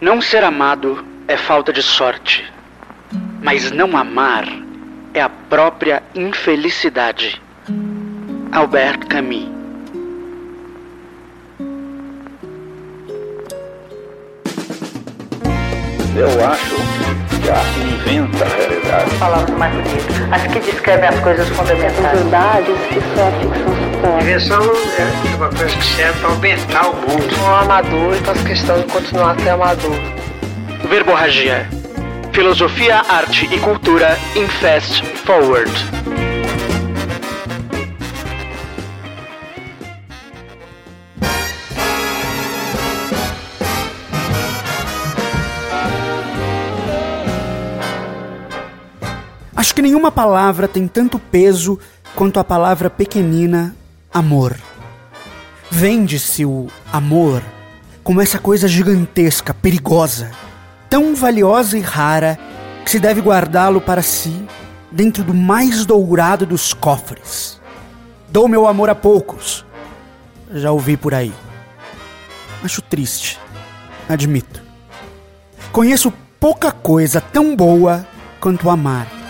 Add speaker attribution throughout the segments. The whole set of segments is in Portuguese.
Speaker 1: Não ser amado é falta de sorte, mas não amar é a própria infelicidade. Albert Camus
Speaker 2: Eu acho que a arte inventa a realidade.
Speaker 3: Palavras mais bonitas. As que descrevem as coisas fundamentais.
Speaker 4: verdades que só a ficção suporta.
Speaker 5: Invenção é uma coisa que serve para aumentar o mundo.
Speaker 6: Um amador e faço questão de continuar a ser amador.
Speaker 1: Verborragia. Filosofia, arte e cultura em Fast Forward. Acho que nenhuma palavra tem tanto peso quanto a palavra pequenina amor. Vende-se o amor como essa coisa gigantesca, perigosa, tão valiosa e rara que se deve guardá-lo para si dentro do mais dourado dos cofres. Dou meu amor a poucos. Já ouvi por aí. Acho triste, admito. Conheço pouca coisa tão boa quanto amar.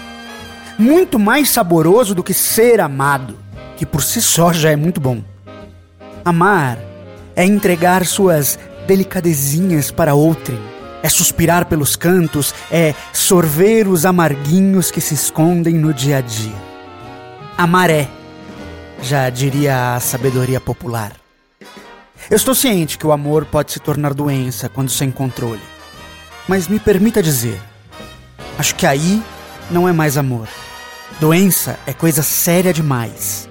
Speaker 1: Muito mais saboroso do que ser amado, que por si só já é muito bom. Amar é entregar suas delicadezinhas para outrem, é suspirar pelos cantos, é sorver os amarguinhos que se escondem no dia a dia. Amar é, já diria a sabedoria popular. Eu estou ciente que o amor pode se tornar doença quando sem controle. Mas me permita dizer, acho que aí não é mais amor. Doença é coisa séria demais.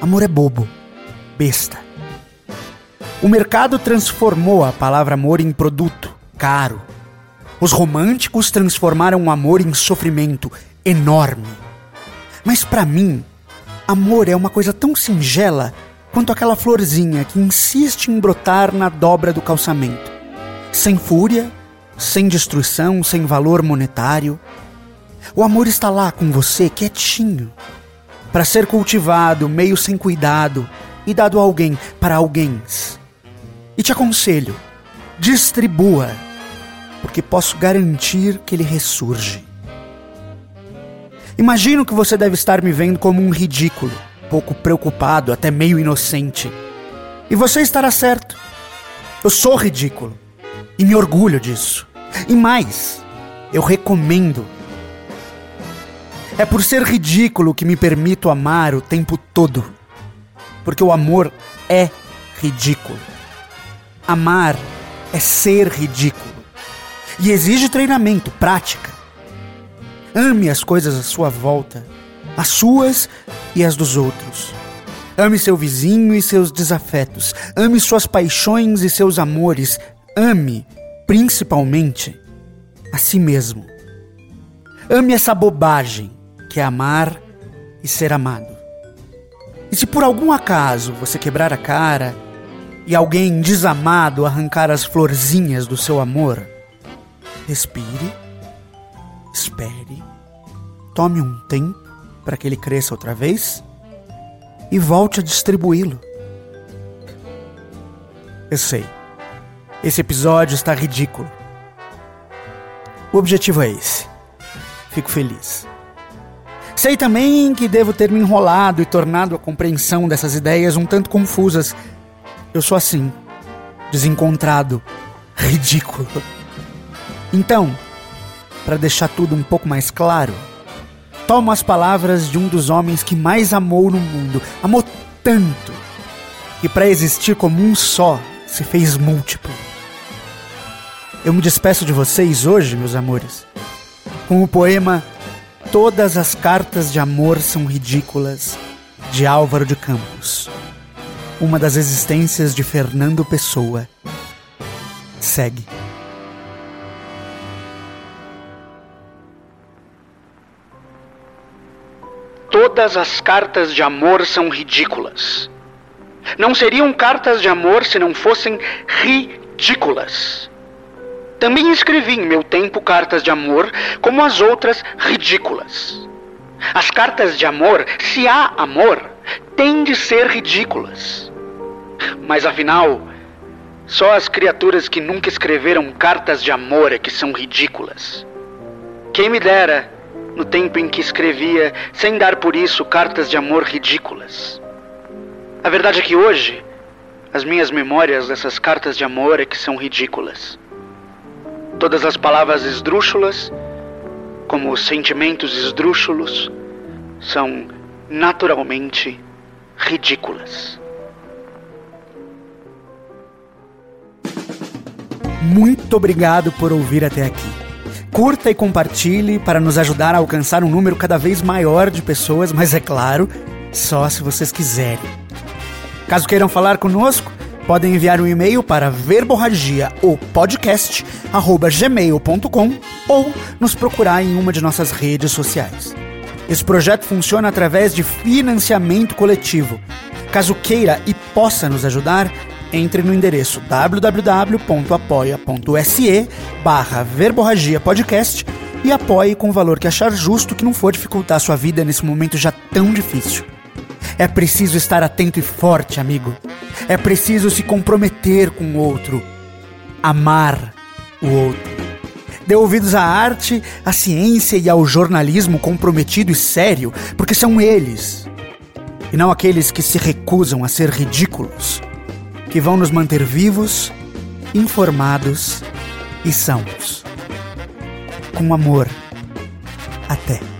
Speaker 1: Amor é bobo, besta. O mercado transformou a palavra amor em produto, caro. Os românticos transformaram o amor em sofrimento enorme. Mas para mim, amor é uma coisa tão singela quanto aquela florzinha que insiste em brotar na dobra do calçamento. Sem fúria, sem destruição, sem valor monetário. O amor está lá com você, quietinho, para ser cultivado, meio sem cuidado e dado a alguém para alguém. E te aconselho, distribua, porque posso garantir que ele ressurge. Imagino que você deve estar me vendo como um ridículo, pouco preocupado, até meio inocente. E você estará certo. Eu sou ridículo e me orgulho disso. E mais, eu recomendo. É por ser ridículo que me permito amar o tempo todo. Porque o amor é ridículo. Amar é ser ridículo. E exige treinamento, prática. Ame as coisas à sua volta, as suas e as dos outros. Ame seu vizinho e seus desafetos. Ame suas paixões e seus amores. Ame, principalmente, a si mesmo. Ame essa bobagem que é amar e ser amado. E se por algum acaso você quebrar a cara e alguém desamado arrancar as florzinhas do seu amor, respire, espere, tome um tempo para que ele cresça outra vez e volte a distribuí-lo. Eu sei, esse episódio está ridículo. O objetivo é esse. Fico feliz. Sei também que devo ter me enrolado e tornado a compreensão dessas ideias um tanto confusas. Eu sou assim, desencontrado, ridículo. Então, para deixar tudo um pouco mais claro, tomo as palavras de um dos homens que mais amou no mundo. Amou tanto que para existir como um só se fez múltiplo. Eu me despeço de vocês hoje, meus amores, com o poema Todas as cartas de amor são ridículas, de Álvaro de Campos. Uma das existências de Fernando Pessoa. Segue. Todas as cartas de amor são ridículas. Não seriam cartas de amor se não fossem ridículas. Também escrevi em meu tempo cartas de amor, como as outras ridículas. As cartas de amor, se há amor, têm de ser ridículas. Mas afinal, Só as criaturas que nunca escreveram cartas de amor é que são ridículas. Quem me dera, no tempo em que escrevia, sem dar por isso cartas de amor ridículas. A verdade é que hoje, as minhas memórias dessas cartas de amor é que são ridículas. Todas as palavras esdrúxulas, como os sentimentos esdrúxulos, são naturalmente ridículas. Muito obrigado por ouvir até aqui. Curta e compartilhe para nos ajudar a alcançar um número cada vez maior de pessoas, mas é claro, só se vocês quiserem. Caso queiram falar conosco, podem enviar um e-mail para verborragia ou podcast@gmail.com ou nos procurar em uma de nossas redes sociais. Esse projeto funciona através de financiamento coletivo. Caso queira e possa nos ajudar, entre no endereço www.apoia.se barra verborragia podcast e apoie com o valor que achar justo que não for dificultar sua vida nesse momento já tão difícil. É preciso estar atento e forte, amigo. É preciso se comprometer com o outro. Amar o outro. Dê ouvidos à arte, à ciência e ao jornalismo comprometido e sério, porque são eles, e não aqueles que se recusam a ser ridículos, que vão nos manter vivos, informados e sãos. Com amor. Até.